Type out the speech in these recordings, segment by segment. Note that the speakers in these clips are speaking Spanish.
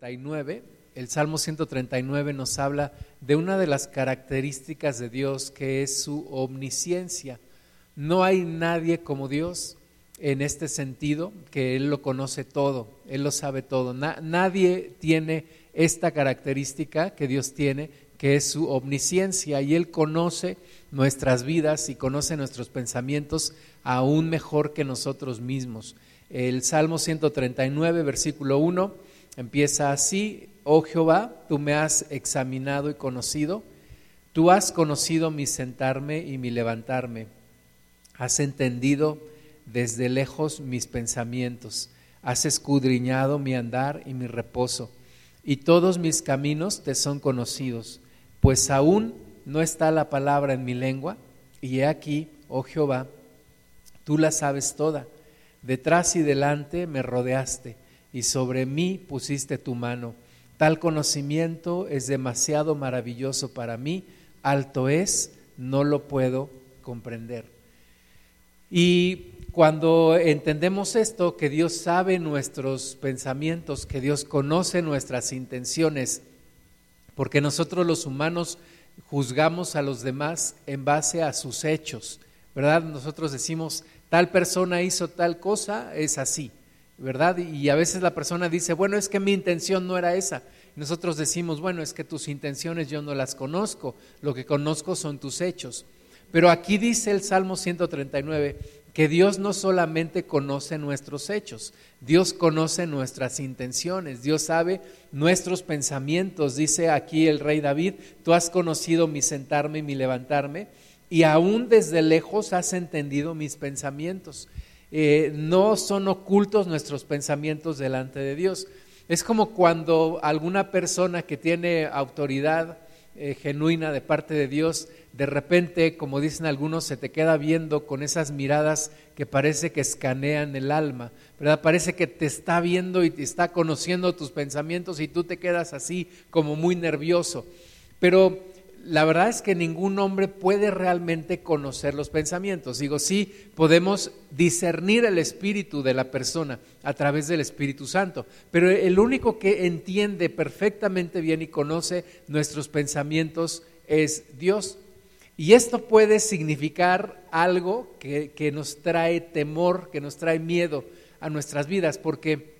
139. El Salmo 139 nos habla de una de las características de Dios que es su omnisciencia. No hay nadie como Dios en este sentido, que Él lo conoce todo, Él lo sabe todo. nadie tiene esta característica que Dios tiene, que es su omnisciencia, y Él conoce nuestras vidas y conoce nuestros pensamientos aún mejor que nosotros mismos. El Salmo 139, versículo 1, empieza así, oh Jehová, tú me has examinado y conocido, tú has conocido mi sentarme y mi levantarme, has entendido desde lejos mis pensamientos, has escudriñado mi andar y mi reposo, y todos mis caminos te son conocidos, pues aún no está la palabra en mi lengua, y he aquí, oh Jehová, tú la sabes toda, detrás y delante me rodeaste, y sobre mí pusiste tu mano. Tal conocimiento es demasiado maravilloso para mí, alto es, no lo puedo comprender. Y cuando entendemos esto, que Dios sabe nuestros pensamientos, que Dios conoce nuestras intenciones, porque nosotros los humanos juzgamos a los demás en base a sus hechos, ¿verdad? Nosotros decimos, tal persona hizo tal cosa, es así, ¿verdad? Y a veces la persona dice, bueno, es que mi intención no era esa. Nosotros decimos, bueno, es que tus intenciones yo no las conozco, lo que conozco son tus hechos. Pero aquí dice el Salmo 139, que Dios no solamente conoce nuestros hechos, Dios conoce nuestras intenciones, Dios sabe nuestros pensamientos. Dice aquí el rey David, tú has conocido mi sentarme y mi levantarme, y aún desde lejos has entendido mis pensamientos. Eh, no son ocultos nuestros pensamientos delante de Dios. Es como cuando alguna persona que tiene autoridad eh, genuina de parte de Dios de repente, como dicen algunos, se te queda viendo con esas miradas que parece que escanean el alma, ¿verdad? Parece que te está viendo y te está conociendo tus pensamientos y tú te quedas así como muy nervioso. Pero la verdad es que ningún hombre puede realmente conocer los pensamientos. Digo, sí, podemos discernir el espíritu de la persona a través del Espíritu Santo, pero el único que entiende perfectamente bien y conoce nuestros pensamientos es Dios. Y esto puede significar algo que, nos trae temor, que nos trae miedo a nuestras vidas, porque,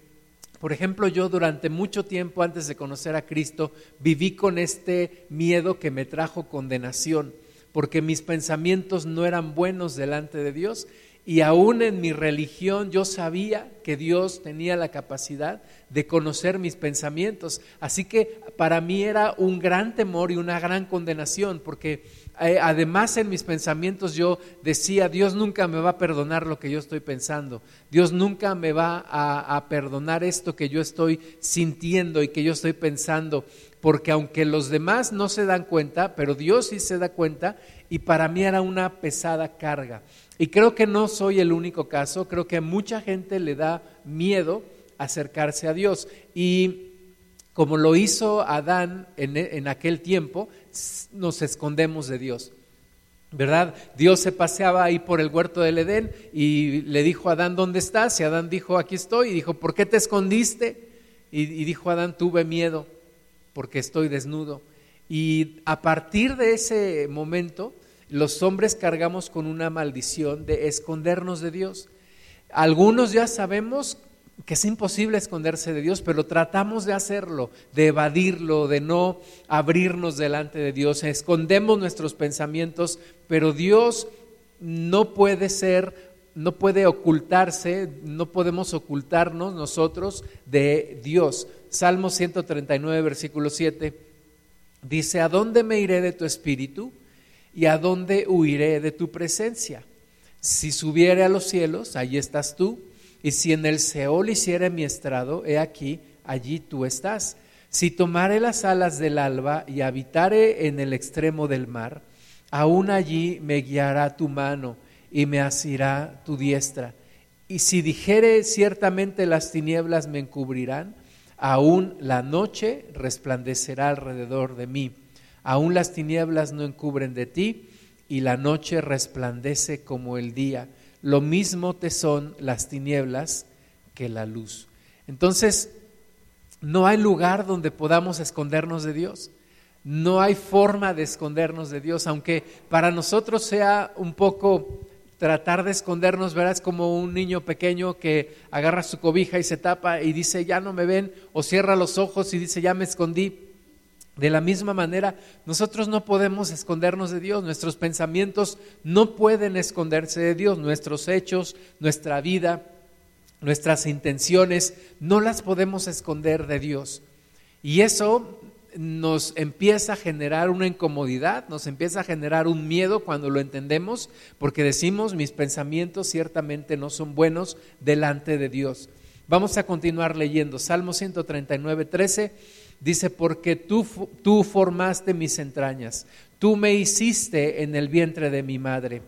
por ejemplo, yo durante mucho tiempo antes de conocer a Cristo viví con este miedo que me trajo condenación, porque mis pensamientos no eran buenos delante de Dios y aún en mi religión yo sabía que Dios tenía la capacidad de conocer mis pensamientos. Así que para mí era un gran temor y una gran condenación, porque eh, además en mis pensamientos yo decía, Dios nunca me va a perdonar lo que yo estoy pensando, Dios nunca me va a, perdonar esto que yo estoy sintiendo y que yo estoy pensando, porque aunque los demás no se dan cuenta, pero Dios sí se da cuenta y para mí era una pesada carga. Y creo que no soy el único caso, creo que a mucha gente le da miedo acercarse a Dios. Y como lo hizo Adán en, en aquel tiempo, nos escondemos de Dios. ¿Verdad? Dios se paseaba ahí por el huerto del Edén y le dijo a Adán, ¿dónde estás? Y Adán dijo, aquí estoy. Y dijo, ¿por qué te escondiste? Y, y dijo Adán, tuve miedo porque estoy desnudo. Y a partir de ese momento, los hombres cargamos con una maldición de escondernos de Dios. Algunos ya sabemos que es imposible esconderse de Dios, pero tratamos de hacerlo, de evadirlo, de no abrirnos delante de Dios. Escondemos nuestros pensamientos, pero Dios no puede ser, no puede ocultarse, no podemos ocultarnos nosotros de Dios. Salmo 139, versículo 7, dice, ¿a dónde me iré de tu espíritu y a dónde huiré de tu presencia? Si subiere a los cielos, allí estás tú y si en el Seol hiciere mi estrado, he aquí, allí tú estás. Si tomare las alas del alba y habitare en el extremo del mar, aún allí me guiará tu mano y me asirá tu diestra. Y si dijere ciertamente las tinieblas me encubrirán, aún la noche resplandecerá alrededor de mí. Aún las tinieblas no encubren de ti y la noche resplandece como el día lo mismo te son las tinieblas que la luz. Entonces, No hay lugar donde podamos escondernos de Dios. No hay forma de escondernos de Dios, aunque para nosotros sea un poco tratar de escondernos, verás como un niño pequeño que agarra su cobija y se tapa y dice, ya no me ven, o cierra los ojos y dice, ya me escondí. De la misma manera, nosotros no podemos escondernos de Dios, nuestros pensamientos no pueden esconderse de Dios, nuestros hechos, nuestra vida, nuestras intenciones, no las podemos esconder de Dios. Y eso nos empieza a generar una incomodidad, nos empieza a generar un miedo cuando lo entendemos, porque decimos, mis pensamientos ciertamente no son buenos delante de Dios. Vamos a continuar leyendo. Salmo 139, 13 dice, porque tú, tú formaste mis entrañas, tú me hiciste en el vientre de mi madre.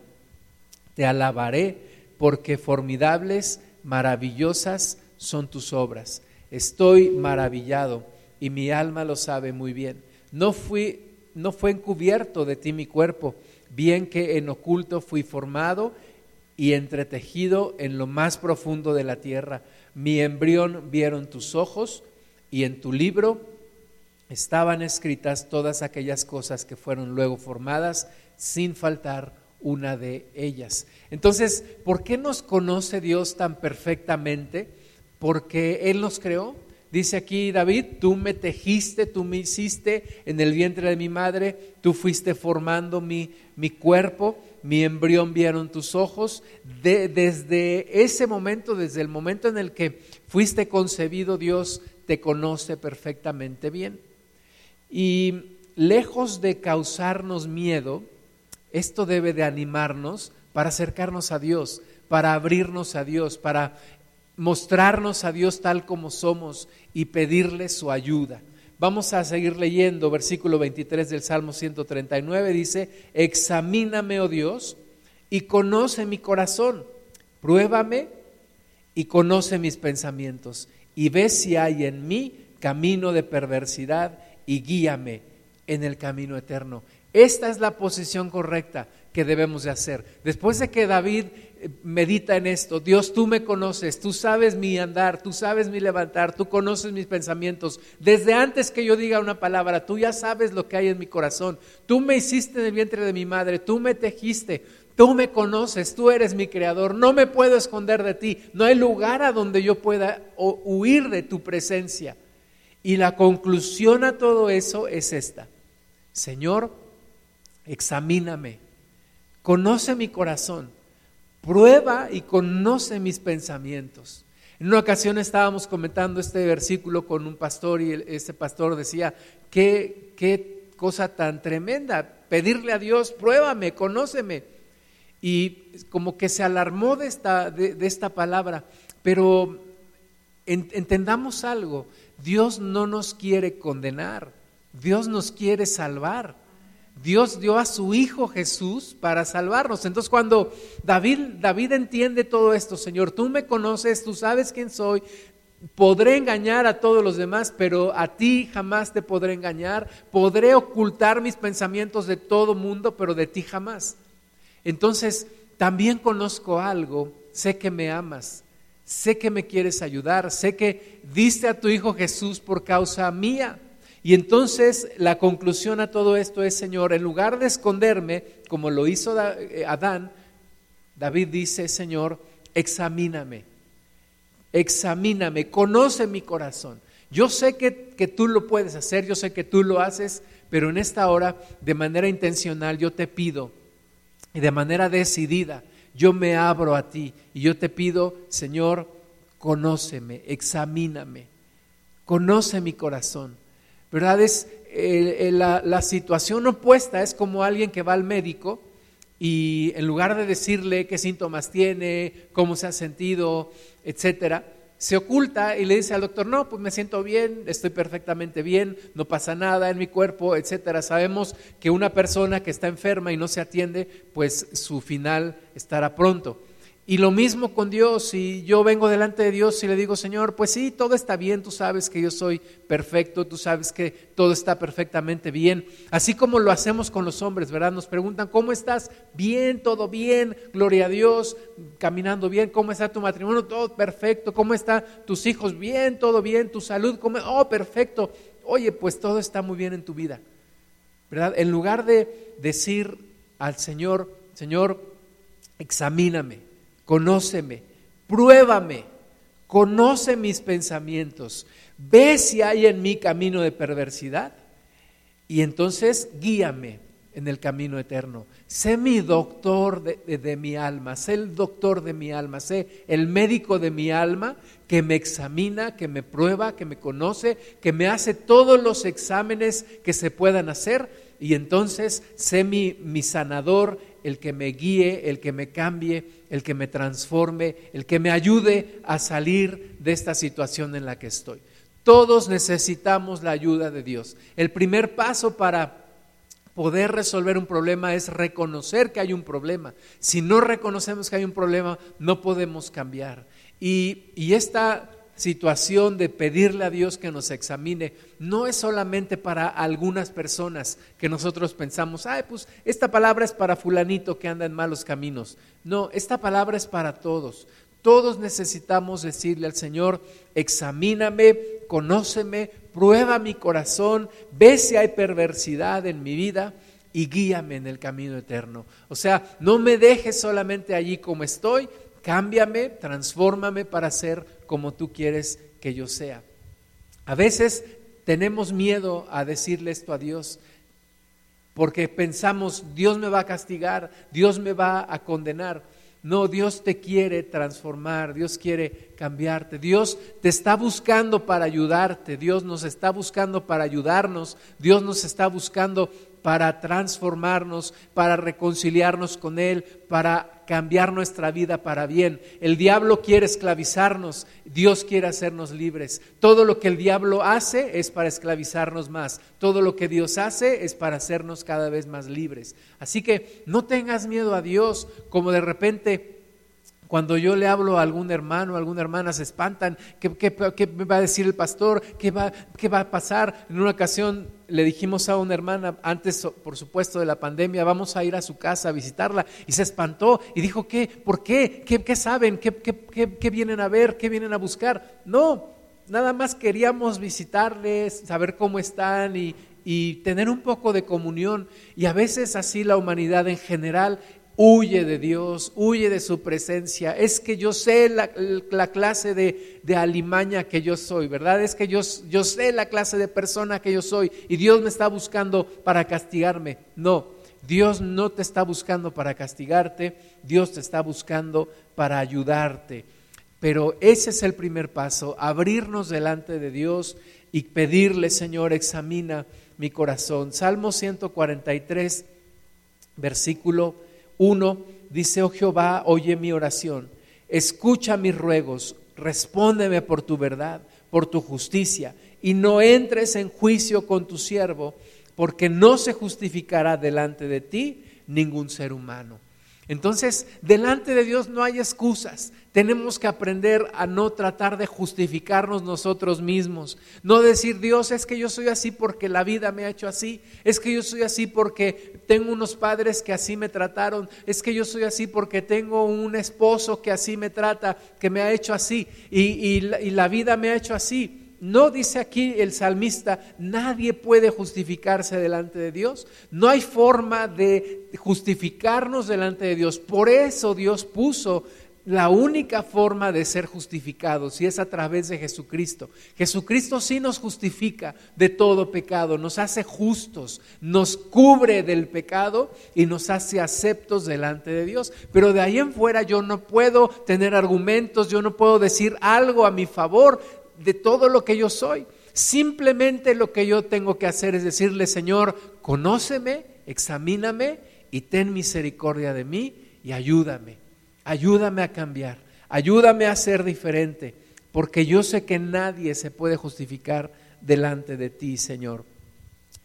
Te alabaré porque formidables, maravillosas son tus obras. Estoy maravillado y mi alma lo sabe muy bien. No fui no fue encubierto de ti mi cuerpo, bien que en oculto fui formado y entretejido en lo más profundo de la tierra. Mi embrión vieron tus ojos y en tu libro estaban escritas todas aquellas cosas que fueron luego formadas sin faltar una de ellas. Entonces, ¿por qué nos conoce Dios tan perfectamente? Porque Él nos creó, Dice aquí David, tú me tejiste, tú me hiciste en el vientre de mi madre, tú fuiste formando mi, mi cuerpo, mi embrión vieron tus ojos. desde ese momento, desde el momento en el que fuiste concebido, Dios te conoce perfectamente bien. Y lejos de causarnos miedo, esto debe de animarnos para acercarnos a Dios, para abrirnos a Dios, para mostrarnos a Dios tal como somos y pedirle su ayuda. Vamos a seguir leyendo versículo 23 del Salmo 139, dice, examíname, oh Dios, y conoce mi corazón, pruébame y conoce mis pensamientos, y ve si hay en mí camino de perversidad y guíame en el camino eterno. Esta es la posición correcta que debemos de hacer. Después de que David eh, medita en esto, Dios, tú me conoces, tú sabes mi andar, tú sabes mi levantar, tú conoces mis pensamientos. Desde antes que yo diga una palabra, tú ya sabes lo que hay en mi corazón. Tú me hiciste en el vientre de mi madre, tú me tejiste, tú me conoces, tú eres mi creador. No me puedo esconder de ti. No hay lugar a donde yo pueda huir de tu presencia. Y la conclusión a todo eso es esta. Señor, examíname conoce mi corazón, prueba y conoce mis pensamientos. En una ocasión estábamos comentando este versículo con un pastor y ese pastor decía, qué, qué cosa tan tremenda, pedirle a Dios, pruébame, conóceme. Y como que se alarmó de esta, de, esta palabra, pero entendamos algo, Dios no nos quiere condenar, Dios nos quiere salvar. Dios dio a su Hijo Jesús para salvarnos. Entonces cuando David, David entiende todo esto, Señor, tú me conoces, tú sabes quién soy, podré engañar a todos los demás, pero a ti jamás te podré engañar, podré ocultar mis pensamientos de todo mundo, pero de ti jamás. Entonces, también conozco algo, sé que me amas, sé que me quieres ayudar, sé que diste a tu Hijo Jesús por causa mía. Y entonces la conclusión a todo esto es, Señor, en lugar de esconderme, como lo hizo eh, Adán, David dice, Señor, examíname, examíname, conoce mi corazón. Yo sé que, que, tú lo puedes hacer, yo sé que tú lo haces, pero en esta hora, de manera intencional, yo te pido, y de manera decidida, yo me abro a ti y yo te pido, Señor, conóceme, examíname, conoce mi corazón. ¿verdad? Es la, situación opuesta, es como alguien que va al médico y en lugar de decirle qué síntomas tiene, cómo se ha sentido, etcétera, se oculta y le dice al doctor, no, pues me siento bien, estoy perfectamente bien, no pasa nada en mi cuerpo, etcétera. Sabemos que una persona que está enferma y no se atiende, pues su final estará pronto. Y lo mismo con Dios, si yo vengo delante de Dios y le digo, Señor, pues sí, todo está bien, tú sabes que yo soy perfecto, tú sabes que todo está perfectamente bien, así como lo hacemos con los hombres, ¿verdad? Nos preguntan, ¿cómo estás? Bien, todo bien, gloria a Dios, caminando bien, ¿cómo está tu matrimonio? Todo perfecto, ¿cómo están tus hijos? Bien, todo bien, tu salud, ¿cómo? Oh, perfecto. Oye, pues todo está muy bien en tu vida, ¿verdad? En lugar de decir al Señor, Señor, examíname conóceme, pruébame, conoce mis pensamientos, ve si hay en mí camino de perversidad y entonces guíame en el camino eterno. Sé mi doctor de, mi alma, sé el doctor de mi alma, sé el médico de mi alma que me examina, que me prueba, que me conoce, que me hace todos los exámenes que se puedan hacer y entonces sé mi, mi sanador, el que me guíe, el que me cambie, el que me transforme, el que me ayude a salir de esta situación en la que estoy. Todos necesitamos la ayuda de Dios. El primer paso para poder resolver un problema es reconocer que hay un problema. Si no reconocemos que hay un problema, no podemos cambiar. Y, esta situación de pedirle a Dios que nos examine no es solamente para algunas personas que nosotros pensamos, ay, pues esta palabra es para fulanito que anda en malos caminos. No, esta palabra es para todos. Todos necesitamos decirle al Señor, examíname, conóceme, prueba mi corazón, ve si hay perversidad en mi vida y guíame en el camino eterno. O sea, no me dejes solamente allí como estoy, cámbiame, transfórmame para ser como tú quieres que yo sea. A veces tenemos miedo a decirle esto a Dios porque pensamos, Dios me va a castigar, Dios me va a condenar. No, Dios te quiere transformar, Dios quiere cambiarte, Dios te está buscando para ayudarte, Dios nos está buscando para ayudarnos, Dios nos está buscando para transformarnos, para reconciliarnos con Él, para cambiar nuestra vida para bien. El diablo quiere esclavizarnos, Dios quiere hacernos libres. Todo lo que el diablo hace es para esclavizarnos más, todo lo que Dios hace es para hacernos cada vez más libres. Así que no tengas miedo a Dios como de repente cuando yo le hablo a algún hermano, a alguna hermana, se espantan. ¿Qué, qué, va a decir el pastor? ¿Qué va, ¿Qué va a pasar? En una ocasión le dijimos a una hermana, antes por supuesto de la pandemia, vamos a ir a su casa a visitarla. Y se espantó y dijo, ¿qué? ¿Por qué? ¿Qué, qué saben? ¿Qué, qué vienen a ver? ¿Qué vienen a buscar? No, nada más queríamos visitarles, saber cómo están y, y tener un poco de comunión. Y a veces así la humanidad en general huye de Dios, huye de su presencia. Es que yo sé la, clase de, de, alimaña que yo soy, ¿verdad? Es que yo, yo sé la clase de persona que yo soy y Dios me está buscando para castigarme. No, Dios no te está buscando para castigarte, Dios te está buscando para ayudarte. Pero ese es el primer paso, abrirnos delante de Dios y pedirle, Señor, examina mi corazón. Salmo 143, versículo uno dice, oh Jehová, oye mi oración, escucha mis ruegos, respóndeme por tu verdad, por tu justicia, y no entres en juicio con tu siervo, porque no se justificará delante de ti ningún ser humano. Entonces, delante de Dios no hay excusas. Tenemos que aprender a no tratar de justificarnos nosotros mismos. No decir, Dios, es que yo soy así porque la vida me ha hecho así. Es que yo soy así porque tengo unos padres que así me trataron. Es que yo soy así porque tengo un esposo que así me trata, que me ha hecho así. Y, la vida me ha hecho así. No dice aquí el salmista, nadie puede justificarse delante de Dios. No hay forma de justificarnos delante de Dios. Por eso Dios puso la única forma de ser justificados y es a través de Jesucristo. Jesucristo sí nos justifica de todo pecado, nos hace justos, nos cubre del pecado y nos hace aceptos delante de Dios. Pero de ahí en fuera yo no puedo tener argumentos, yo no puedo decir algo a mi favor de todo lo que yo soy. Simplemente lo que yo tengo que hacer es decirle, Señor, conóceme, examíname y ten misericordia de mí y ayúdame. Ayúdame a cambiar, ayúdame a ser diferente, porque yo sé que nadie se puede justificar delante de ti, Señor.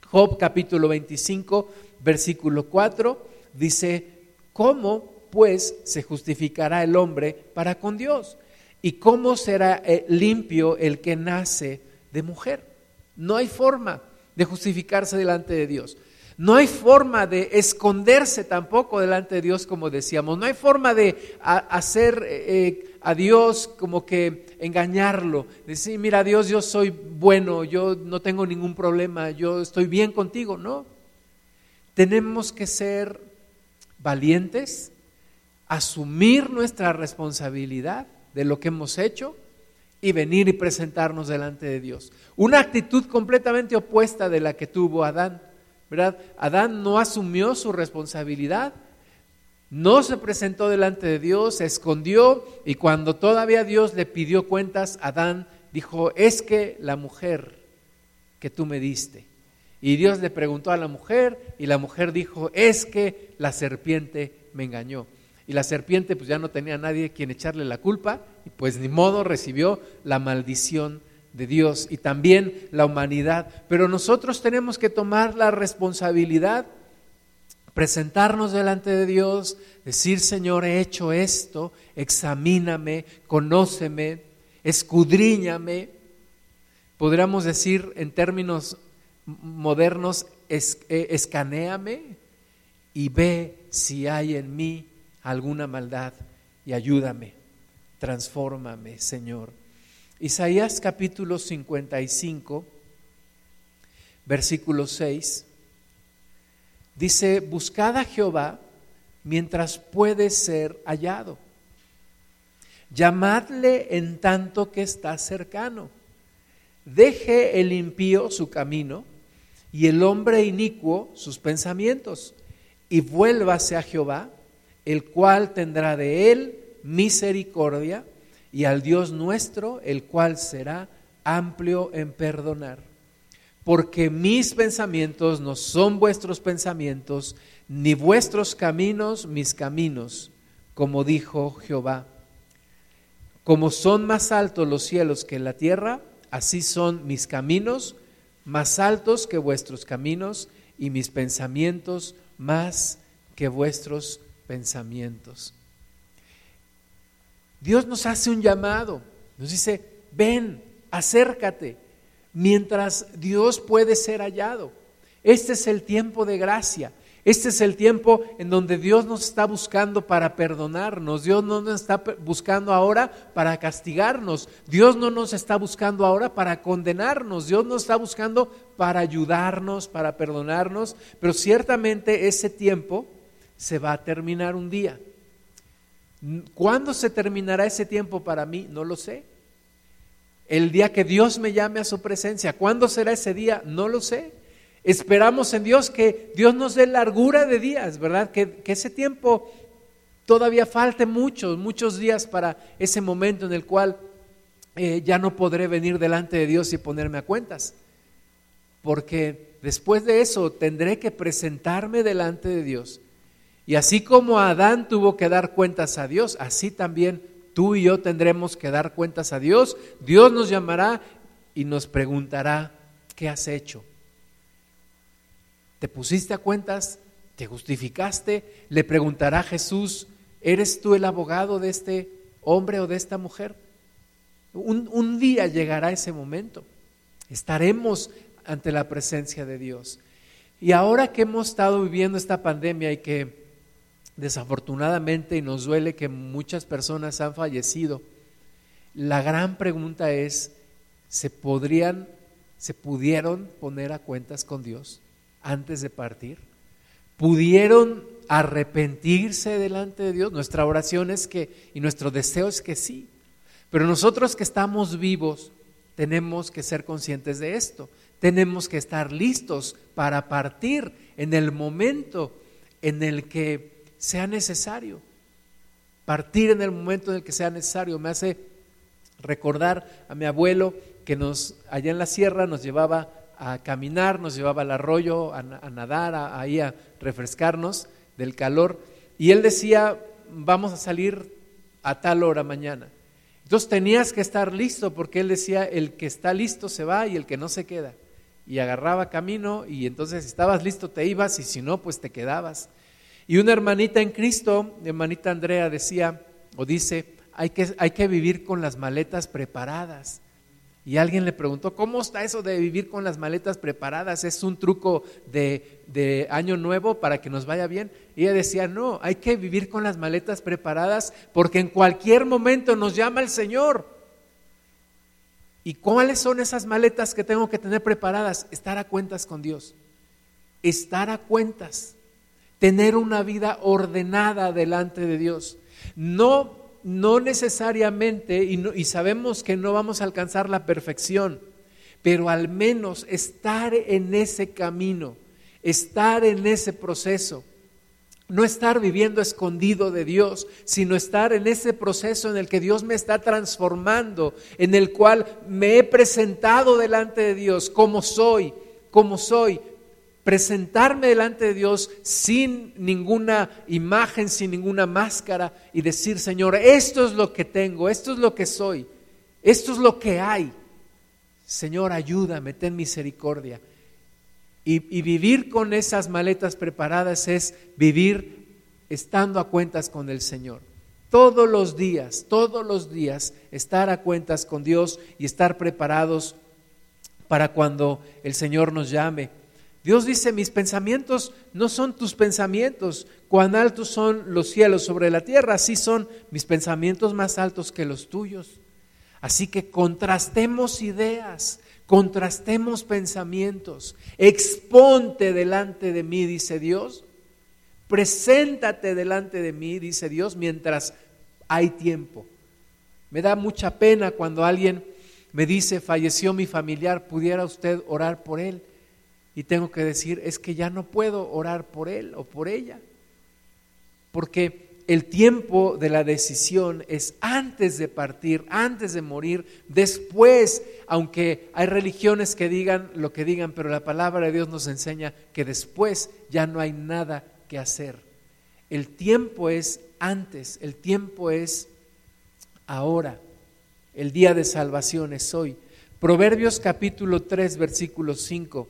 Job capítulo 25, versículo 4, dice, ¿cómo pues se justificará el hombre para con Dios? ¿Y cómo será eh, limpio el que nace de mujer? No hay forma de justificarse delante de Dios. No hay forma de esconderse tampoco delante de Dios, como decíamos. No hay forma de hacer eh, a Dios como que engañarlo. Decir, mira Dios, yo soy bueno, yo no tengo ningún problema, yo estoy bien contigo. No. Tenemos que ser valientes, asumir nuestra responsabilidad de lo que hemos hecho y venir y presentarnos delante de Dios. Una actitud completamente opuesta de la que tuvo Adán. ¿Verdad? Adán no asumió su responsabilidad, no se presentó delante de Dios, se escondió y cuando todavía Dios le pidió cuentas, Adán dijo, es que la mujer que tú me diste. Y Dios le preguntó a la mujer y la mujer dijo, es que la serpiente me engañó. Y la serpiente pues ya no tenía a nadie quien echarle la culpa y pues ni modo recibió la maldición de Dios y también la humanidad. Pero nosotros tenemos que tomar la responsabilidad, presentarnos delante de Dios, decir, Señor, he hecho esto, examíname, conóceme, escudriñame. Podríamos decir en términos modernos, es, eh, escanéame y ve si hay en mí alguna maldad y ayúdame, transfórmame, Señor. Isaías capítulo 55, versículo 6, dice, buscad a Jehová mientras puede ser hallado. Llamadle en tanto que está cercano. Deje el impío su camino y el hombre inicuo sus pensamientos, y vuélvase a Jehová, el cual tendrá de él misericordia y al Dios nuestro, el cual será amplio en perdonar. Porque mis pensamientos no son vuestros pensamientos, ni vuestros caminos mis caminos, como dijo Jehová. Como son más altos los cielos que la tierra, así son mis caminos más altos que vuestros caminos y mis pensamientos más que vuestros pensamientos. Dios nos hace un llamado, nos dice, ven, acércate, mientras Dios puede ser hallado. Este es el tiempo de gracia. Este es el tiempo en donde Dios nos está buscando para perdonarnos. Dios no nos está buscando ahora para castigarnos. Dios no nos está buscando ahora para condenarnos. Dios nos está buscando para ayudarnos, para perdonarnos. Pero ciertamente ese tiempo se va a terminar un día. ¿Cuándo se terminará ese tiempo para mí? No lo sé. El día que Dios me llame a su presencia. ¿Cuándo será ese día? No lo sé. Esperamos en Dios que Dios nos dé largura de días, ¿verdad? Que, ese tiempo todavía falte muchos, muchos días para ese momento en el cual eh, ya no podré venir delante de Dios y ponerme a cuentas. Porque después de eso tendré que presentarme delante de Dios y así como Adán tuvo que dar cuentas a Dios, así también tú y yo tendremos que dar cuentas a Dios. Dios nos llamará y nos preguntará, ¿qué has hecho? ¿Te pusiste a cuentas? ¿Te justificaste? Le preguntará Jesús, ¿eres tú el abogado de este hombre o de esta mujer? Un, un día llegará ese momento. Estaremos ante la presencia de Dios. Y ahora que hemos estado viviendo esta pandemia y que desafortunadamente y nos duele que muchas personas han fallecido, la gran pregunta es, ¿se podrían, se pudieron poner a cuentas con Dios antes de partir? ¿Pudieron arrepentirse delante de Dios? Nuestra oración es que, y nuestro deseo es que sí. Pero nosotros que estamos vivos, tenemos que ser conscientes de esto. Tenemos que estar listos para partir en el momento en el que sea necesario. Partir en el momento en el que sea necesario. Me hace recordar a mi abuelo que nos, allá en la sierra nos llevaba a caminar, nos llevaba al arroyo, a, nadar, ahí a refrescarnos del calor. Y él decía, vamos a salir a tal hora mañana. Entonces tenías que estar listo porque él decía, el que está listo se va y el que no se queda. Y agarraba camino y entonces si estabas listo te ibas y si no, pues te quedabas. Y una hermanita en Cristo, hermanita Andrea, decía o dice, hay que, hay que vivir con las maletas preparadas. Y alguien le preguntó, ¿cómo está eso de vivir con las maletas preparadas? ¿Es un truco de, de, año nuevo para que nos vaya bien? Y ella decía, no, hay que vivir con las maletas preparadas porque en cualquier momento nos llama el Señor. ¿Y cuáles son esas maletas que tengo que tener preparadas? Estar a cuentas con Dios. Estar a cuentas. Tener una vida ordenada delante de Dios. No no necesariamente, y, sabemos que no vamos a alcanzar la perfección, pero al menos estar en ese camino, estar en ese proceso. No estar viviendo escondido de Dios, sino estar en ese proceso en el que Dios me está transformando, en el cual me he presentado delante de Dios como soy, como soy, presentarme delante de Dios sin ninguna imagen, sin ninguna máscara y decir, Señor, esto es lo que tengo, esto es lo que soy, esto es lo que hay. Señor, ayúdame, ten misericordia. Y, y vivir con esas maletas preparadas es vivir estando a cuentas con el Señor. Todos los días, todos los días, estar a cuentas con Dios y estar preparados para cuando el Señor nos llame Dios dice, mis pensamientos no son tus pensamientos, cuán altos son los cielos sobre la tierra, así son mis pensamientos más altos que los tuyos. Así que contrastemos ideas, contrastemos pensamientos, exponte delante de mí, dice Dios, preséntate delante de mí, dice Dios, mientras hay tiempo. Me da mucha pena cuando alguien me dice, falleció mi familiar, ¿pudiera usted orar por él? Y tengo que decir, es que ya no puedo orar por él o por ella, porque el tiempo de la decisión es antes de partir, antes de morir, después, aunque hay religiones que digan lo que digan, pero la palabra de Dios nos enseña que después ya no hay nada que hacer. El tiempo es antes, el tiempo es ahora, el día de salvación es hoy. Proverbios capítulo 3, versículo 5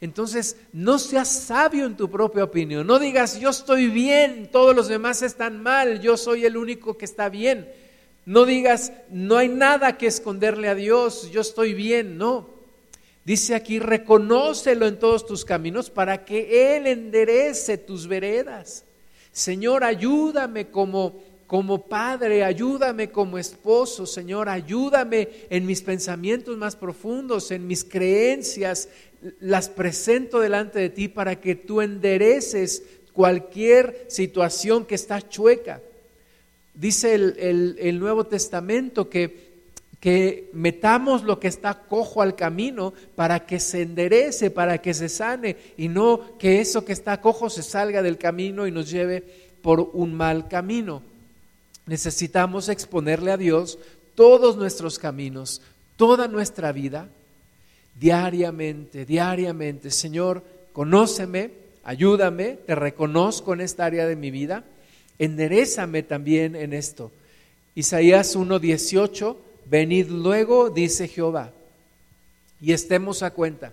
Entonces, no seas sabio en tu propia opinión. No digas, yo estoy bien, todos los demás están mal, yo soy el único que está bien. No digas, no hay nada que esconderle a Dios, yo estoy bien. No. Dice aquí, reconócelo en todos tus caminos para que Él enderece tus veredas. Señor, ayúdame como como padre, ayúdame como esposo, Señor, ayúdame en mis pensamientos más profundos, en mis creencias, las presento delante de ti para que tú endereces cualquier situación que está chueca. Dice el, Nuevo Testamento que, que metamos lo que está cojo al camino para que se enderece, para que se sane y no que eso que está cojo se salga del camino y nos lleve por un mal camino. Necesitamos exponerle a Dios todos nuestros caminos, toda nuestra vida, diariamente, diariamente. Señor, conóceme, ayúdame, te reconozco en esta área de mi vida, enderezame también en esto. Isaías 1:18, venid luego, dice Jehová, y estemos a cuenta.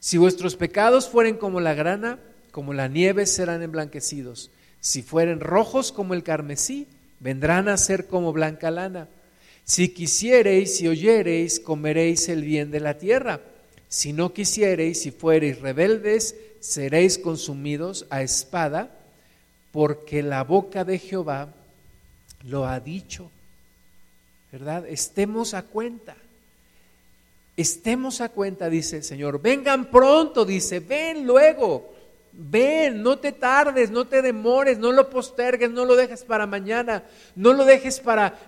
Si vuestros pecados fueren como la grana, como la nieve serán emblanquecidos. Si fueren rojos como el carmesí, vendrán a ser como blanca lana. Si quisiereis y oyereis, comeréis el bien de la tierra. Si no quisiereis y fuereis rebeldes, seréis consumidos a espada, porque la boca de Jehová lo ha dicho. ¿Verdad? Estemos a cuenta. Estemos a cuenta, dice el Señor. Vengan pronto, dice, ven luego. Ven, no te tardes, no te demores, no lo postergues, no lo dejes para mañana, no lo dejes para...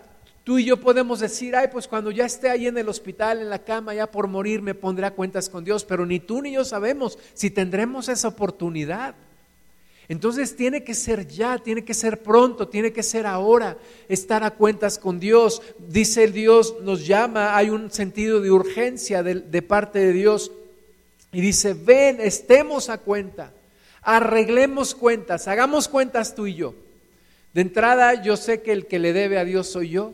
Tú y yo podemos decir, ay, pues cuando ya esté ahí en el hospital, en la cama, ya por morir, me pondré a cuentas con Dios, pero ni tú ni yo sabemos si tendremos esa oportunidad. Entonces tiene que ser ya, tiene que ser pronto, tiene que ser ahora, estar a cuentas con Dios. Dice Dios, nos llama, hay un sentido de urgencia de, de parte de Dios. Y dice, ven, estemos a cuenta, arreglemos cuentas, hagamos cuentas tú y yo. De entrada, yo sé que el que le debe a Dios soy yo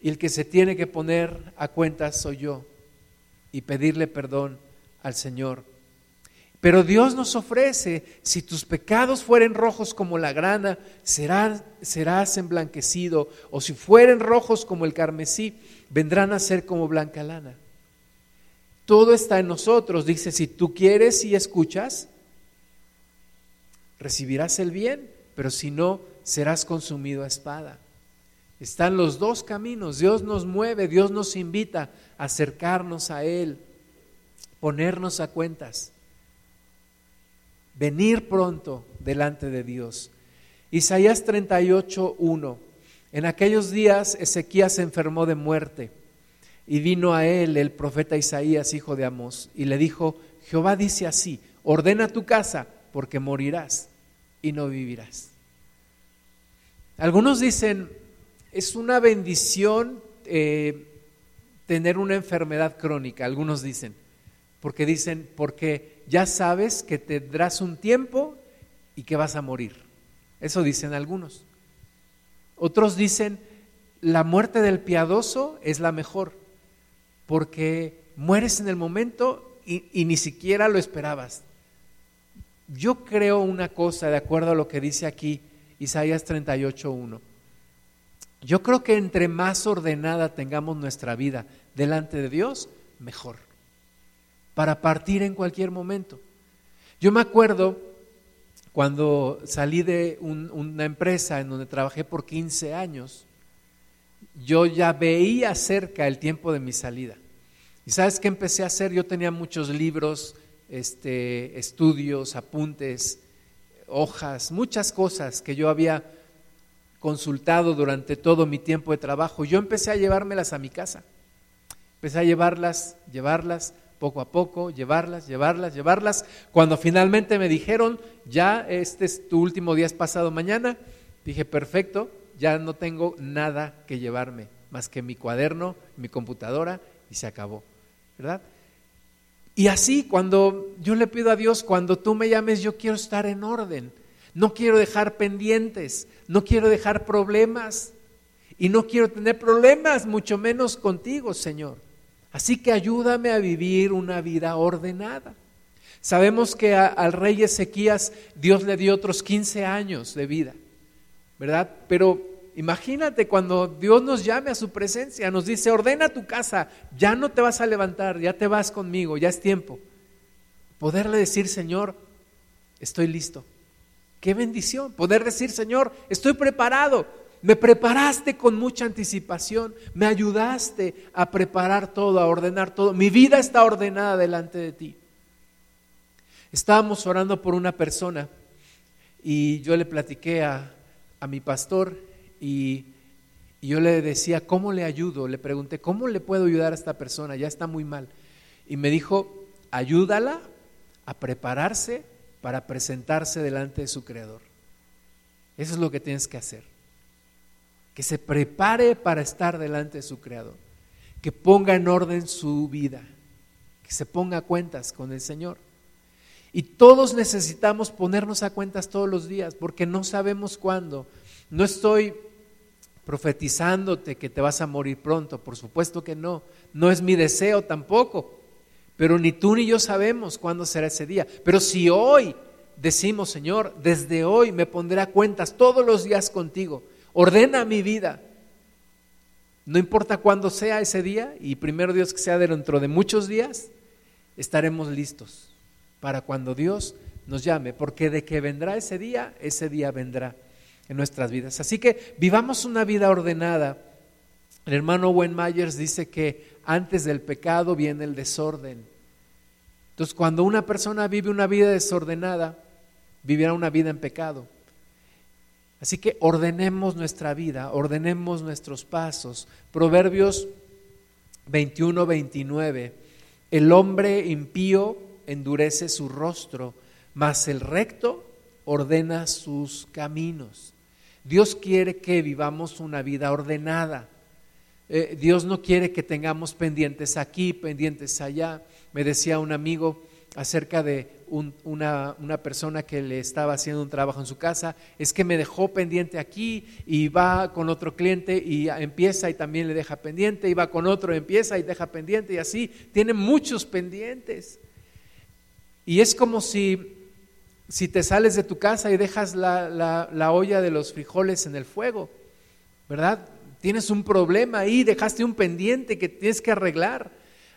y el que se tiene que poner a cuentas soy yo y pedirle perdón al Señor. Pero Dios nos ofrece, si tus pecados fueren rojos como la grana, serás, serás emblanquecido, o si fueren rojos como el carmesí, vendrán a ser como blanca lana. Todo está en nosotros, dice, si tú quieres y escuchas, recibirás el bien, pero si no, serás consumido a espada. Están los dos caminos, Dios nos mueve, Dios nos invita a acercarnos a Él, ponernos a cuentas venir pronto delante de Dios. Isaías 38, 1. En aquellos días Ezequías se enfermó de muerte y vino a él el profeta Isaías, hijo de Amós, y le dijo, Jehová dice así, ordena tu casa porque morirás y no vivirás. Algunos dicen, es una bendición eh, tener una enfermedad crónica, algunos dicen, porque dicen, porque ya sabes que tendrás un tiempo y que vas a morir. Eso dicen algunos. Otros dicen, la muerte del piadoso es la mejor, porque mueres en el momento y, ni siquiera lo esperabas. Yo creo una cosa, de acuerdo a lo que dice aquí Isaías 38.1. Yo creo que entre más ordenada tengamos nuestra vida delante de Dios, mejor para partir en cualquier momento. Yo me acuerdo cuando salí de una empresa en donde trabajé por 15 años, yo ya veía cerca el tiempo de mi salida. ¿Y sabes qué empecé a hacer? Yo tenía muchos libros, este, estudios, apuntes, hojas, muchas cosas que yo había consultado durante todo mi tiempo de trabajo. Yo empecé a llevármelas a mi casa. Empecé a llevarlas, llevarlas, poco a poco, llevarlas, llevarlas, llevarlas. Cuando finalmente me dijeron, ya este es tu último día, es pasado mañana, dije, perfecto, ya no tengo nada que llevarme, más que mi cuaderno, mi computadora, y se acabó, ¿verdad? Y así, cuando yo le pido a Dios, cuando tú me llames, yo quiero estar en orden, no quiero dejar pendientes, no quiero dejar problemas, y no quiero tener problemas, mucho menos contigo, Señor. Así que ayúdame a vivir una vida ordenada. Sabemos que al rey Ezequías Dios le dio otros 15 años de vida, ¿verdad? Pero imagínate cuando Dios nos llame a su presencia, nos dice, ordena tu casa, ya no te vas a levantar, ya te vas conmigo, ya es tiempo. Poderle decir, Señor, estoy listo. Qué bendición. Poder decir, Señor, estoy preparado. Me preparaste con mucha anticipación, me ayudaste a preparar todo, a ordenar todo. Mi vida está ordenada delante de ti. Estábamos orando por una persona y yo le platiqué a, mi pastor y, yo le decía, ¿cómo le ayudo? Le pregunté, ¿cómo le puedo ayudar a esta persona? Ya está muy mal. Y me dijo, ayúdala a prepararse para presentarse delante de su Creador. Eso es lo que tienes que hacer que se prepare para estar delante de su Creador, que ponga en orden su vida, que se ponga a cuentas con el Señor. Y todos necesitamos ponernos a cuentas todos los días, porque no sabemos cuándo. No estoy profetizándote que te vas a morir pronto, por supuesto que no. No es mi deseo tampoco, pero ni tú ni yo sabemos cuándo será ese día. Pero si hoy decimos, Señor, desde hoy me pondré a cuentas todos los días contigo, ordena mi vida. No importa cuándo sea ese día, y primero Dios que sea dentro de muchos días, estaremos listos para cuando Dios nos llame, porque de que vendrá ese día, ese día vendrá en nuestras vidas. Así que vivamos una vida ordenada. El hermano Wayne Myers dice que antes del pecado viene el desorden. Entonces, cuando una persona vive una vida desordenada, vivirá una vida en pecado. Así que ordenemos nuestra vida, ordenemos nuestros pasos. Proverbios 21, 29. El hombre impío endurece su rostro, mas el recto ordena sus caminos. Dios quiere que vivamos una vida ordenada. Eh, Dios no quiere que tengamos pendientes aquí, pendientes allá. Me decía un amigo acerca de una, persona que le estaba haciendo un trabajo en su casa, es que me dejó pendiente aquí y va con otro cliente y empieza y también le deja pendiente, y va con otro, empieza y deja pendiente y así, tiene muchos pendientes. Y es como si, si te sales de tu casa y dejas la, la olla de los frijoles en el fuego, ¿verdad? Tienes un problema ahí, dejaste un pendiente que tienes que arreglar.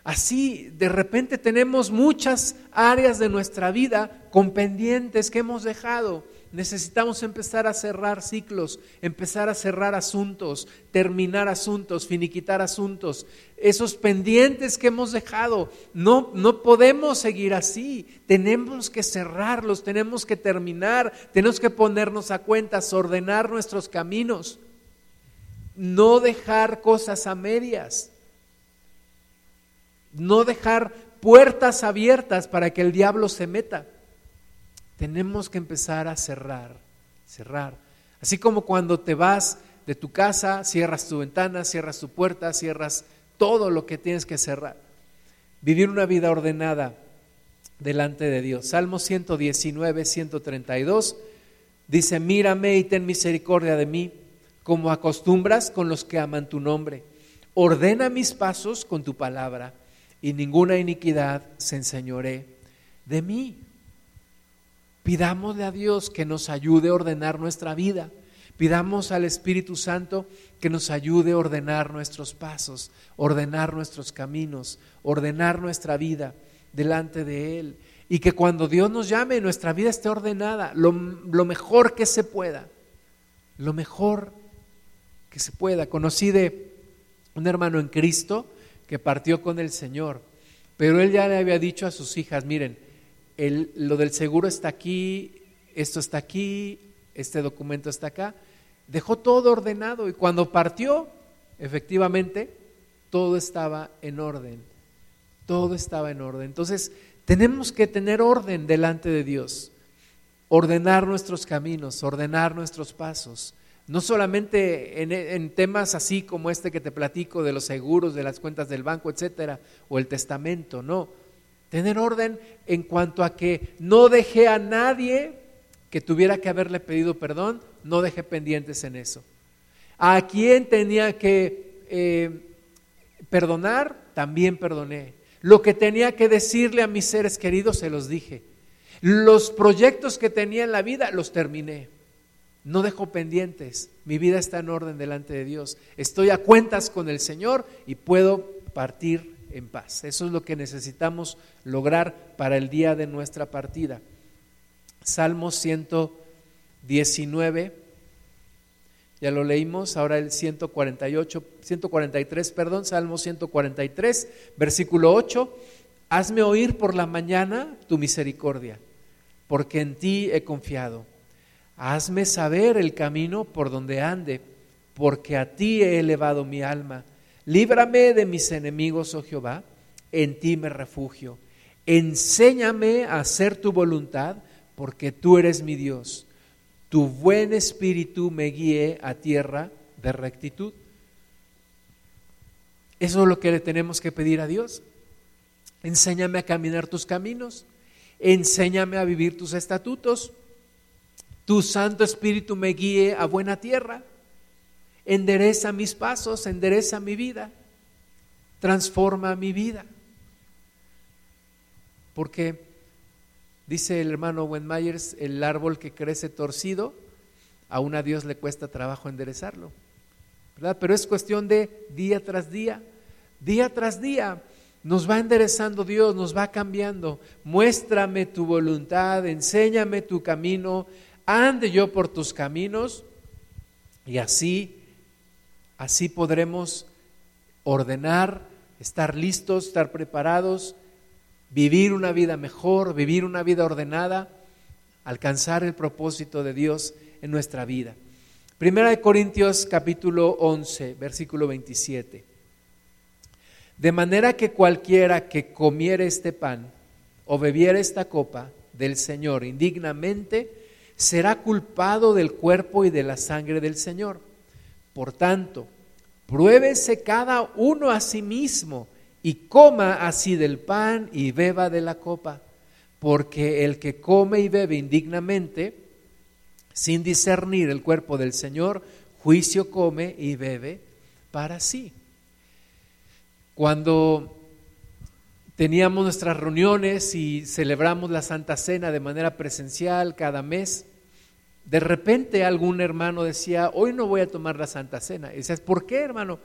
Así, de repente tenemos muchas áreas de nuestra vida con pendientes que hemos dejado. Necesitamos empezar a cerrar ciclos, empezar a cerrar asuntos, terminar asuntos, finiquitar asuntos. Esos pendientes que hemos dejado, no, no podemos seguir así. Tenemos que cerrarlos, tenemos que terminar, tenemos que ponernos a cuentas, ordenar nuestros caminos no dejar cosas a medias, no dejar puertas abiertas para que el diablo se meta. Tenemos que empezar a cerrar, cerrar. Así como cuando te vas de tu casa, cierras tu ventana, cierras tu puerta, cierras todo lo que tienes que cerrar. Vivir una vida ordenada delante de Dios. Salmo 119, 132 dice, mírame y ten misericordia de mí como acostumbras con los que aman tu nombre. Ordena mis pasos con tu palabra, y ninguna iniquidad se enseñoré de mí. Pidámosle a Dios que nos ayude a ordenar nuestra vida. Pidamos al Espíritu Santo que nos ayude a ordenar nuestros pasos, ordenar nuestros caminos, ordenar nuestra vida delante de Él. Y que cuando Dios nos llame, nuestra vida esté ordenada, lo, lo mejor que se pueda, lo mejor que se pueda. Conocí de un hermano en Cristo que partió con el Señor, pero él ya le había dicho a sus hijas, miren, lo del seguro está aquí, esto está aquí, este documento está acá. Dejó todo ordenado y cuando partió, efectivamente, todo estaba en orden. Todo estaba en orden. Entonces, tenemos que tener orden delante de Dios, ordenar nuestros caminos, ordenar nuestros pasos. No solamente en, temas así como este que te platico de los seguros, de las cuentas del banco, etcétera, o el testamento, no. Tener orden en cuanto a que no dejé a nadie que tuviera que haberle pedido perdón, no dejé pendientes en eso. A quien tenía que eh, perdonar, también perdoné. Lo que tenía que decirle a mis seres queridos, se los dije. Los proyectos que tenía en la vida, los terminé. No dejo pendientes. Mi vida está en orden delante de Dios. Estoy a cuentas con el Señor y puedo partir en paz. Eso es lo que necesitamos lograr para el día de nuestra partida. Salmo 119, ya lo leímos, ahora el 148, 143, perdón, Salmo 143, versículo 8, hazme oír por la mañana tu misericordia, porque en ti he confiado. Hazme saber el camino por donde ande, porque a ti he elevado mi alma. Líbrame de mis enemigos, oh Jehová, en ti me refugio. Enséñame a hacer tu voluntad, porque tú eres mi Dios. Tu buen espíritu me guíe a tierra de rectitud. Eso es lo que le tenemos que pedir a Dios. Enséñame a caminar tus caminos. Enséñame a vivir tus estatutos tu Santo Espíritu me guíe a buena tierra, endereza mis pasos, endereza mi vida, transforma mi vida. Porque, dice el hermano Myers, el árbol que crece torcido, aún a Dios le cuesta trabajo enderezarlo. ¿verdad? Pero es cuestión de día tras día, día tras día. Nos va enderezando Dios, nos va cambiando. Muéstrame tu voluntad, enséñame tu camino, ande yo por tus caminos y así, así podremos ordenar, estar listos, estar preparados, vivir una vida mejor, vivir una vida ordenada, alcanzar el propósito de Dios en nuestra vida. Primera de Corintios capítulo 11, versículo 27. De manera que cualquiera que comiere este pan o bebiera esta copa del Señor indignamente, será culpado del cuerpo y de la sangre del Señor. Por tanto, pruébese cada uno a sí mismo y coma así del pan y beba de la copa, porque el que come y bebe indignamente, sin discernir el cuerpo del Señor, juicio come y bebe para sí. Cuando teníamos nuestras reuniones y celebramos la Santa Cena de manera presencial cada mes, de repente algún hermano decía, hoy no voy a tomar la Santa Cena. Y dices, ¿por qué, hermano?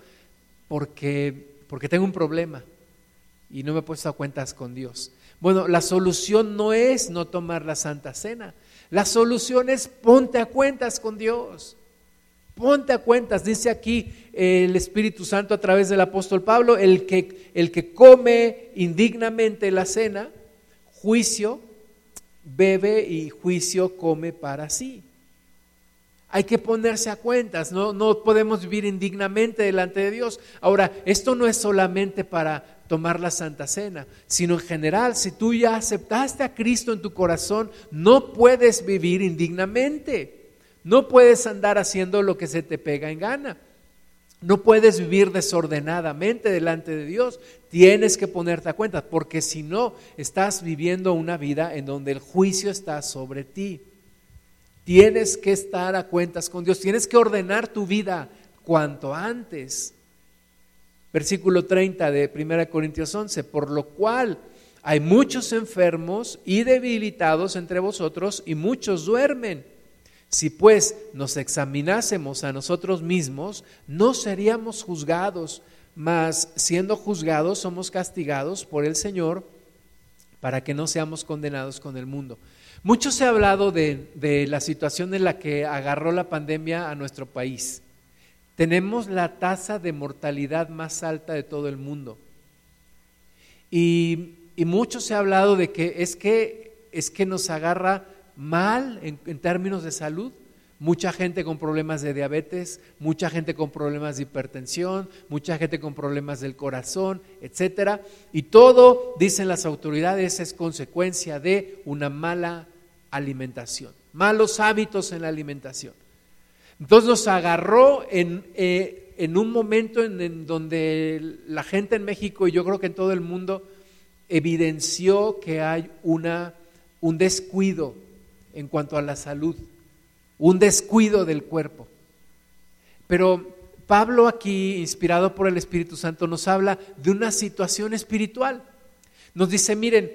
Porque, porque tengo un problema y no me he puesto a cuentas con Dios. Bueno, la solución no es no tomar la Santa Cena. La solución es ponte a cuentas con Dios. Ponte a cuentas, dice aquí el Espíritu Santo a través del apóstol Pablo, el que, el que come indignamente la cena, juicio, bebe y juicio come para sí. Hay que ponerse a cuentas, no, no podemos vivir indignamente delante de Dios. Ahora, esto no es solamente para tomar la Santa Cena, sino en general, si tú ya aceptaste a Cristo en tu corazón, no puedes vivir indignamente. No puedes andar haciendo lo que se te pega en gana. No puedes vivir desordenadamente delante de Dios. Tienes que ponerte a cuenta, porque si no, estás viviendo una vida en donde el juicio está sobre ti. Tienes que estar a cuentas con Dios. Tienes que ordenar tu vida cuanto antes. Versículo 30 de 1 Corintios 11, por lo cual hay muchos enfermos y debilitados entre vosotros y muchos duermen. Si pues nos examinásemos a nosotros mismos, no seríamos juzgados, mas siendo juzgados somos castigados por el Señor para que no seamos condenados con el mundo. Mucho se ha hablado de, la situación en la que agarró la pandemia a nuestro país. Tenemos la tasa de mortalidad más alta de todo el mundo. Y, y mucho se ha hablado de que es que, es que nos agarra mal en, términos de salud. Mucha gente con problemas de diabetes, mucha gente con problemas de hipertensión, mucha gente con problemas del corazón, etcétera. Y todo, dicen las autoridades, es consecuencia de una mala alimentación, malos hábitos en la alimentación. Entonces nos agarró en, eh, en un momento en, en, donde la gente en México y yo creo que en todo el mundo evidenció que hay una, un descuido en cuanto a la salud, un descuido del cuerpo. Pero Pablo aquí, inspirado por el Espíritu Santo, nos habla de una situación espiritual. Nos dice, miren,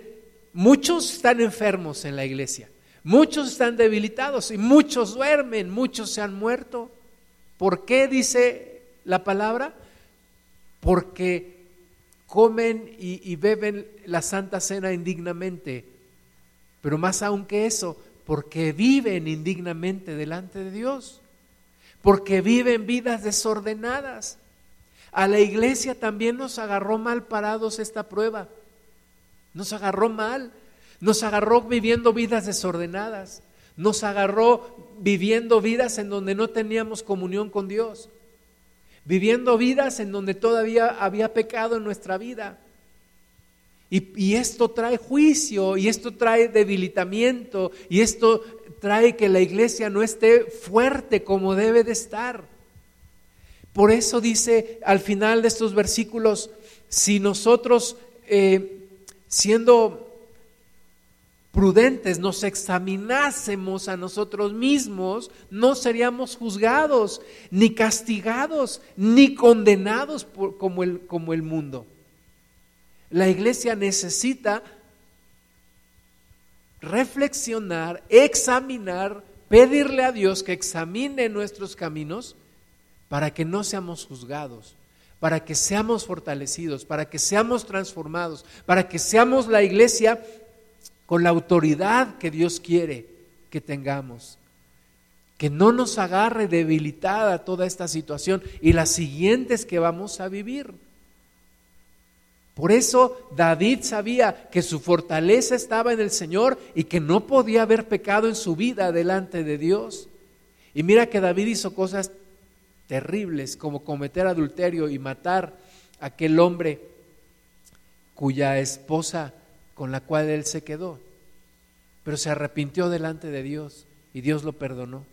muchos están enfermos en la iglesia, muchos están debilitados y muchos duermen, muchos se han muerto. ¿Por qué dice la palabra? Porque comen y, y beben la santa cena indignamente. Pero más aún que eso, porque viven indignamente delante de Dios, porque viven vidas desordenadas. A la iglesia también nos agarró mal parados esta prueba. Nos agarró mal, nos agarró viviendo vidas desordenadas, nos agarró viviendo vidas en donde no teníamos comunión con Dios, viviendo vidas en donde todavía había pecado en nuestra vida. Y, esto trae juicio, y esto trae debilitamiento, y esto trae que la iglesia no esté fuerte como debe de estar. Por eso dice al final de estos versículos, si nosotros eh, siendo prudentes nos examinásemos a nosotros mismos, no seríamos juzgados, ni castigados, ni condenados como, el, como el mundo. La iglesia necesita reflexionar, examinar, pedirle a Dios que examine nuestros caminos para que no seamos juzgados, para que seamos fortalecidos, para que seamos transformados, para que seamos la iglesia con la autoridad que Dios quiere que tengamos. Que no nos agarre debilitada toda esta situación y las siguientes que vamos a vivir. Por eso David sabía que su fortaleza estaba en el Señor y que no podía haber pecado en su vida delante de Dios. Y mira que David hizo cosas terribles como cometer adulterio y matar a aquel hombre cuya esposa con la cual él se quedó. Pero se arrepintió delante de Dios y Dios lo perdonó.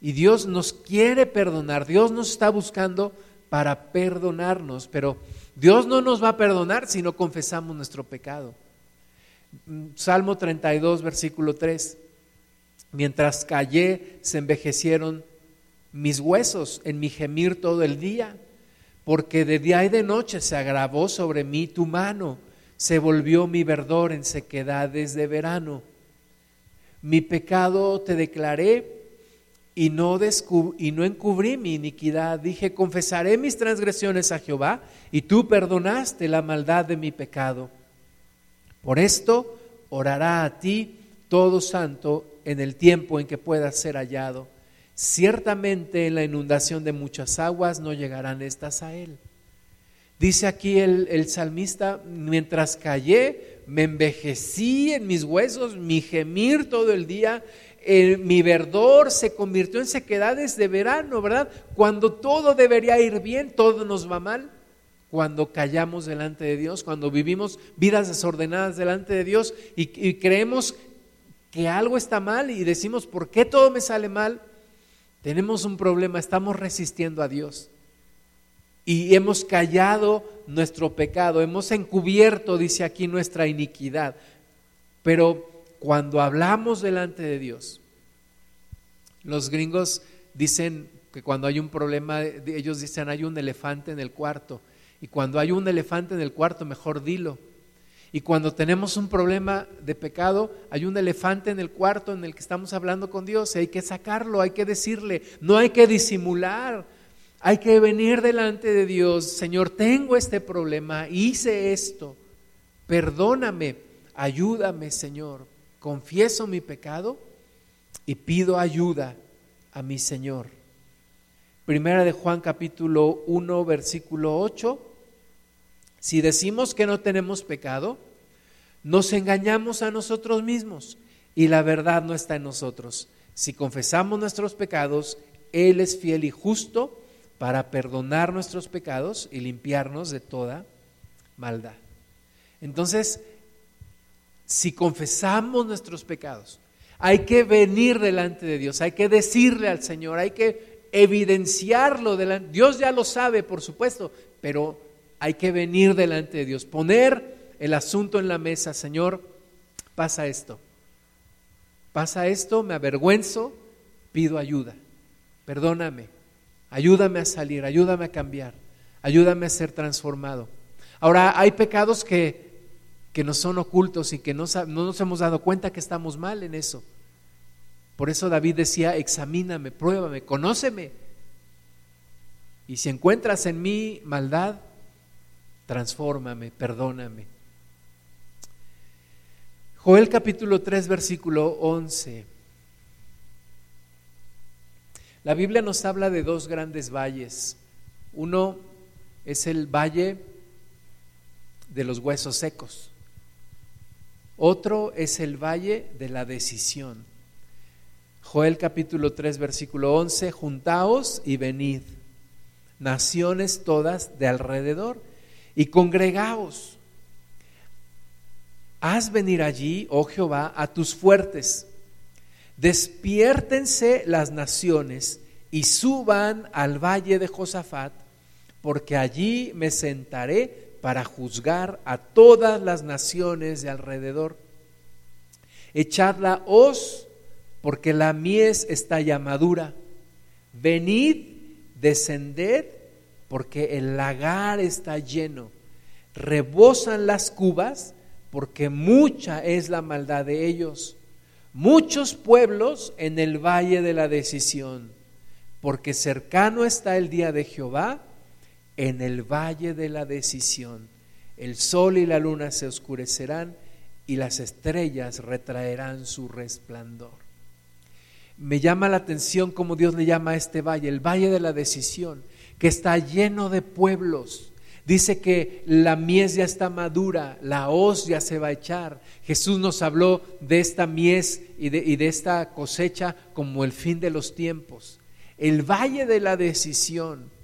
Y Dios nos quiere perdonar, Dios nos está buscando para perdonarnos, pero Dios no nos va a perdonar si no confesamos nuestro pecado. Salmo 32, versículo 3. Mientras callé, se envejecieron mis huesos en mi gemir todo el día, porque de día y de noche se agravó sobre mí tu mano, se volvió mi verdor en sequedades de verano. Mi pecado te declaré y no, y no encubrí mi iniquidad. Dije, confesaré mis transgresiones a Jehová y tú perdonaste la maldad de mi pecado. Por esto orará a ti todo santo en el tiempo en que pueda ser hallado. Ciertamente en la inundación de muchas aguas no llegarán estas a él. Dice aquí el, el salmista, mientras callé, me envejecí en mis huesos, mi gemir todo el día mi verdor se convirtió en sequedades de verano, ¿verdad? Cuando todo debería ir bien, todo nos va mal. Cuando callamos delante de Dios, cuando vivimos vidas desordenadas delante de Dios y, y creemos que algo está mal y decimos, ¿por qué todo me sale mal? Tenemos un problema, estamos resistiendo a Dios. Y hemos callado nuestro pecado, hemos encubierto, dice aquí, nuestra iniquidad. Pero cuando hablamos delante de Dios, los gringos dicen que cuando hay un problema, ellos dicen hay un elefante en el cuarto. Y cuando hay un elefante en el cuarto, mejor dilo. Y cuando tenemos un problema de pecado, hay un elefante en el cuarto en el que estamos hablando con Dios hay que sacarlo, hay que decirle, no hay que disimular, hay que venir delante de Dios, Señor, tengo este problema, hice esto, perdóname, ayúdame, Señor confieso mi pecado y pido ayuda a mi Señor. Primera de Juan capítulo 1 versículo 8. Si decimos que no tenemos pecado, nos engañamos a nosotros mismos y la verdad no está en nosotros. Si confesamos nuestros pecados, Él es fiel y justo para perdonar nuestros pecados y limpiarnos de toda maldad. Entonces, si confesamos nuestros pecados, hay que venir delante de Dios, hay que decirle al Señor, hay que evidenciarlo delante. Dios ya lo sabe, por supuesto, pero hay que venir delante de Dios, poner el asunto en la mesa, Señor, pasa esto. Pasa esto, me avergüenzo, pido ayuda. Perdóname, ayúdame a salir, ayúdame a cambiar, ayúdame a ser transformado. Ahora, hay pecados que que nos son ocultos y que no, no nos hemos dado cuenta que estamos mal en eso. Por eso David decía, examíname, pruébame, conóceme. Y si encuentras en mí maldad, transfórmame, perdóname. Joel capítulo 3, versículo 11. La Biblia nos habla de dos grandes valles. Uno es el valle de los huesos secos. Otro es el valle de la decisión. Joel capítulo 3 versículo 11, juntaos y venid, naciones todas de alrededor, y congregaos. Haz venir allí, oh Jehová, a tus fuertes. Despiértense las naciones y suban al valle de Josafat, porque allí me sentaré para juzgar a todas las naciones de alrededor. Echadla os, porque la mies está ya madura. Venid, descended, porque el lagar está lleno. Rebosan las cubas, porque mucha es la maldad de ellos. Muchos pueblos en el valle de la decisión, porque cercano está el día de Jehová en el valle de la decisión. El sol y la luna se oscurecerán y las estrellas retraerán su resplandor. Me llama la atención cómo Dios le llama a este valle, el valle de la decisión, que está lleno de pueblos. Dice que la mies ya está madura, la hoz ya se va a echar. Jesús nos habló de esta mies y de, y de esta cosecha como el fin de los tiempos. El valle de la decisión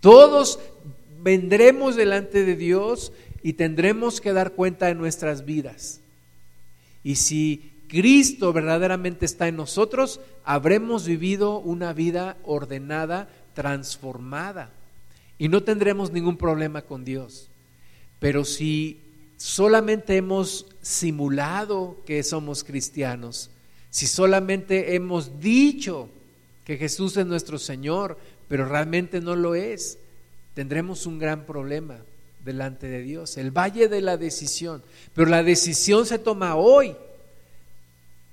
todos vendremos delante de Dios y tendremos que dar cuenta de nuestras vidas. Y si Cristo verdaderamente está en nosotros, habremos vivido una vida ordenada, transformada, y no tendremos ningún problema con Dios. Pero si solamente hemos simulado que somos cristianos, si solamente hemos dicho que Jesús es nuestro Señor, pero realmente no lo es, tendremos un gran problema delante de Dios, el valle de la decisión. Pero la decisión se toma hoy.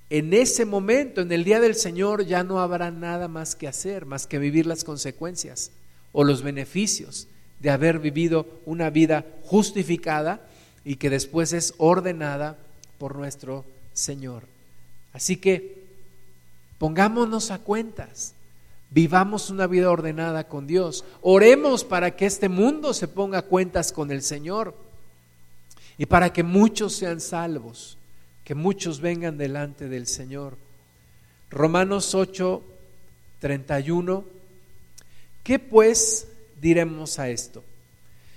En ese momento, en el día del Señor, ya no habrá nada más que hacer, más que vivir las consecuencias o los beneficios de haber vivido una vida justificada y que después es ordenada por nuestro Señor. Así que pongámonos a cuentas. Vivamos una vida ordenada con Dios. Oremos para que este mundo se ponga a cuentas con el Señor y para que muchos sean salvos, que muchos vengan delante del Señor. Romanos 8, 31. ¿Qué pues diremos a esto?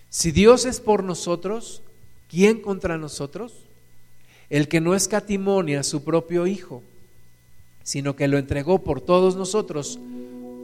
Si Dios es por nosotros, ¿quién contra nosotros? El que no escatimonia a su propio Hijo, sino que lo entregó por todos nosotros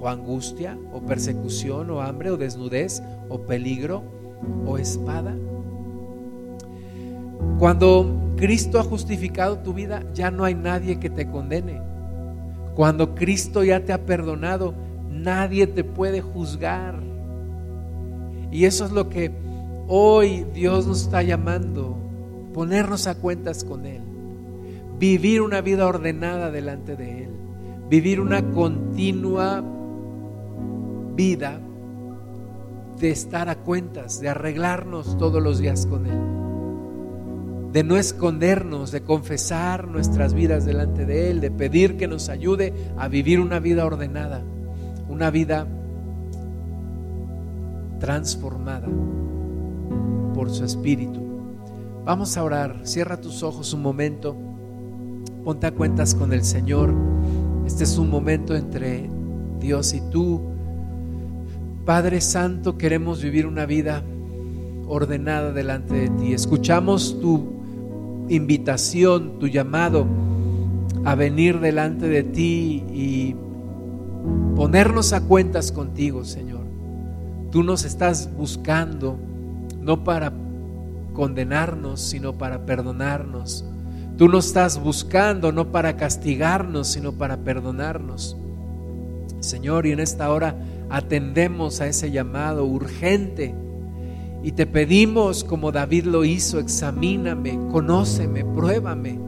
O angustia, o persecución, o hambre, o desnudez, o peligro, o espada. Cuando Cristo ha justificado tu vida, ya no hay nadie que te condene. Cuando Cristo ya te ha perdonado, nadie te puede juzgar. Y eso es lo que hoy Dios nos está llamando, ponernos a cuentas con Él, vivir una vida ordenada delante de Él, vivir una continua vida de estar a cuentas, de arreglarnos todos los días con Él, de no escondernos, de confesar nuestras vidas delante de Él, de pedir que nos ayude a vivir una vida ordenada, una vida transformada por su Espíritu. Vamos a orar, cierra tus ojos un momento, ponte a cuentas con el Señor. Este es un momento entre Dios y tú Padre Santo, queremos vivir una vida ordenada delante de ti. Escuchamos tu invitación, tu llamado a venir delante de ti y ponernos a cuentas contigo, Señor. Tú nos estás buscando no para condenarnos, sino para perdonarnos. Tú nos estás buscando no para castigarnos, sino para perdonarnos. Señor, y en esta hora atendemos a ese llamado urgente y te pedimos, como David lo hizo, examíname, conóceme, pruébame.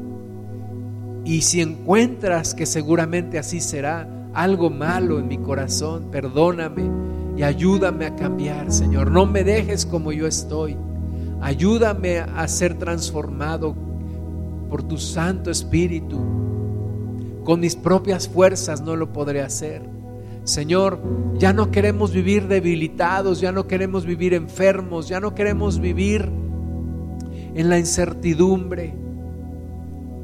Y si encuentras que seguramente así será, algo malo en mi corazón, perdóname y ayúdame a cambiar, Señor. No me dejes como yo estoy. Ayúdame a ser transformado por tu Santo Espíritu. Con mis propias fuerzas no lo podré hacer. Señor, ya no queremos vivir debilitados, ya no queremos vivir enfermos, ya no queremos vivir en la incertidumbre.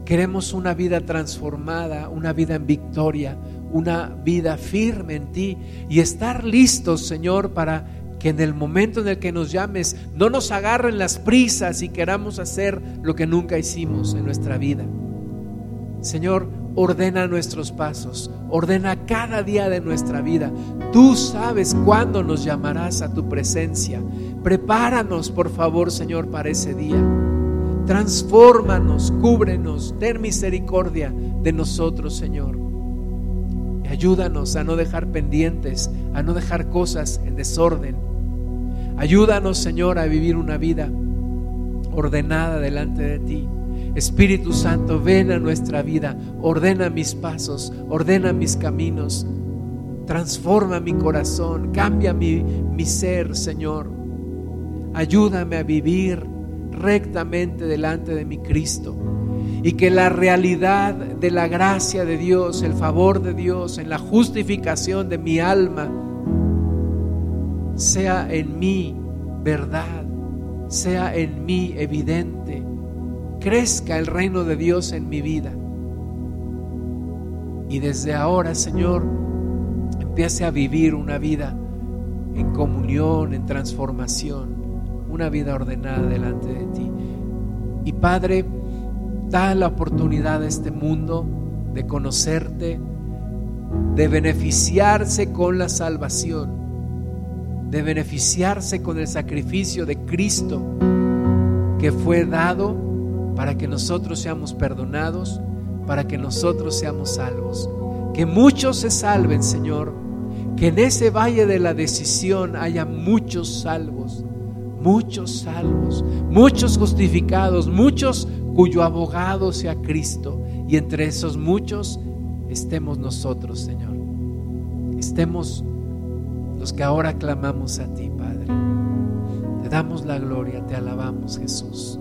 Queremos una vida transformada, una vida en victoria, una vida firme en ti y estar listos, Señor, para que en el momento en el que nos llames no nos agarren las prisas y queramos hacer lo que nunca hicimos en nuestra vida. Señor, ordena nuestros pasos, ordena cada día de nuestra vida. Tú sabes cuándo nos llamarás a tu presencia. Prepáranos, por favor, Señor, para ese día. Transfórmanos, cúbrenos, ten misericordia de nosotros, Señor. Y ayúdanos a no dejar pendientes, a no dejar cosas en desorden. Ayúdanos, Señor, a vivir una vida ordenada delante de ti. Espíritu Santo, ven a nuestra vida, ordena mis pasos, ordena mis caminos, transforma mi corazón, cambia mi, mi ser, Señor. Ayúdame a vivir rectamente delante de mi Cristo. y que la realidad de la gracia de Dios, el favor de Dios en la justificación de mi alma, sea en mí verdad, sea en mí evidente, crezca el reino de Dios en mi vida. Y desde ahora, Señor, empiece a vivir una vida en comunión, en transformación, una vida ordenada delante de ti. Y Padre, da la oportunidad a este mundo de conocerte, de beneficiarse con la salvación, de beneficiarse con el sacrificio de Cristo que fue dado para que nosotros seamos perdonados, para que nosotros seamos salvos. Que muchos se salven, Señor. Que en ese valle de la decisión haya muchos salvos, muchos salvos, muchos justificados, muchos cuyo abogado sea Cristo. Y entre esos muchos estemos nosotros, Señor. Estemos los que ahora clamamos a ti, Padre. Te damos la gloria, te alabamos, Jesús.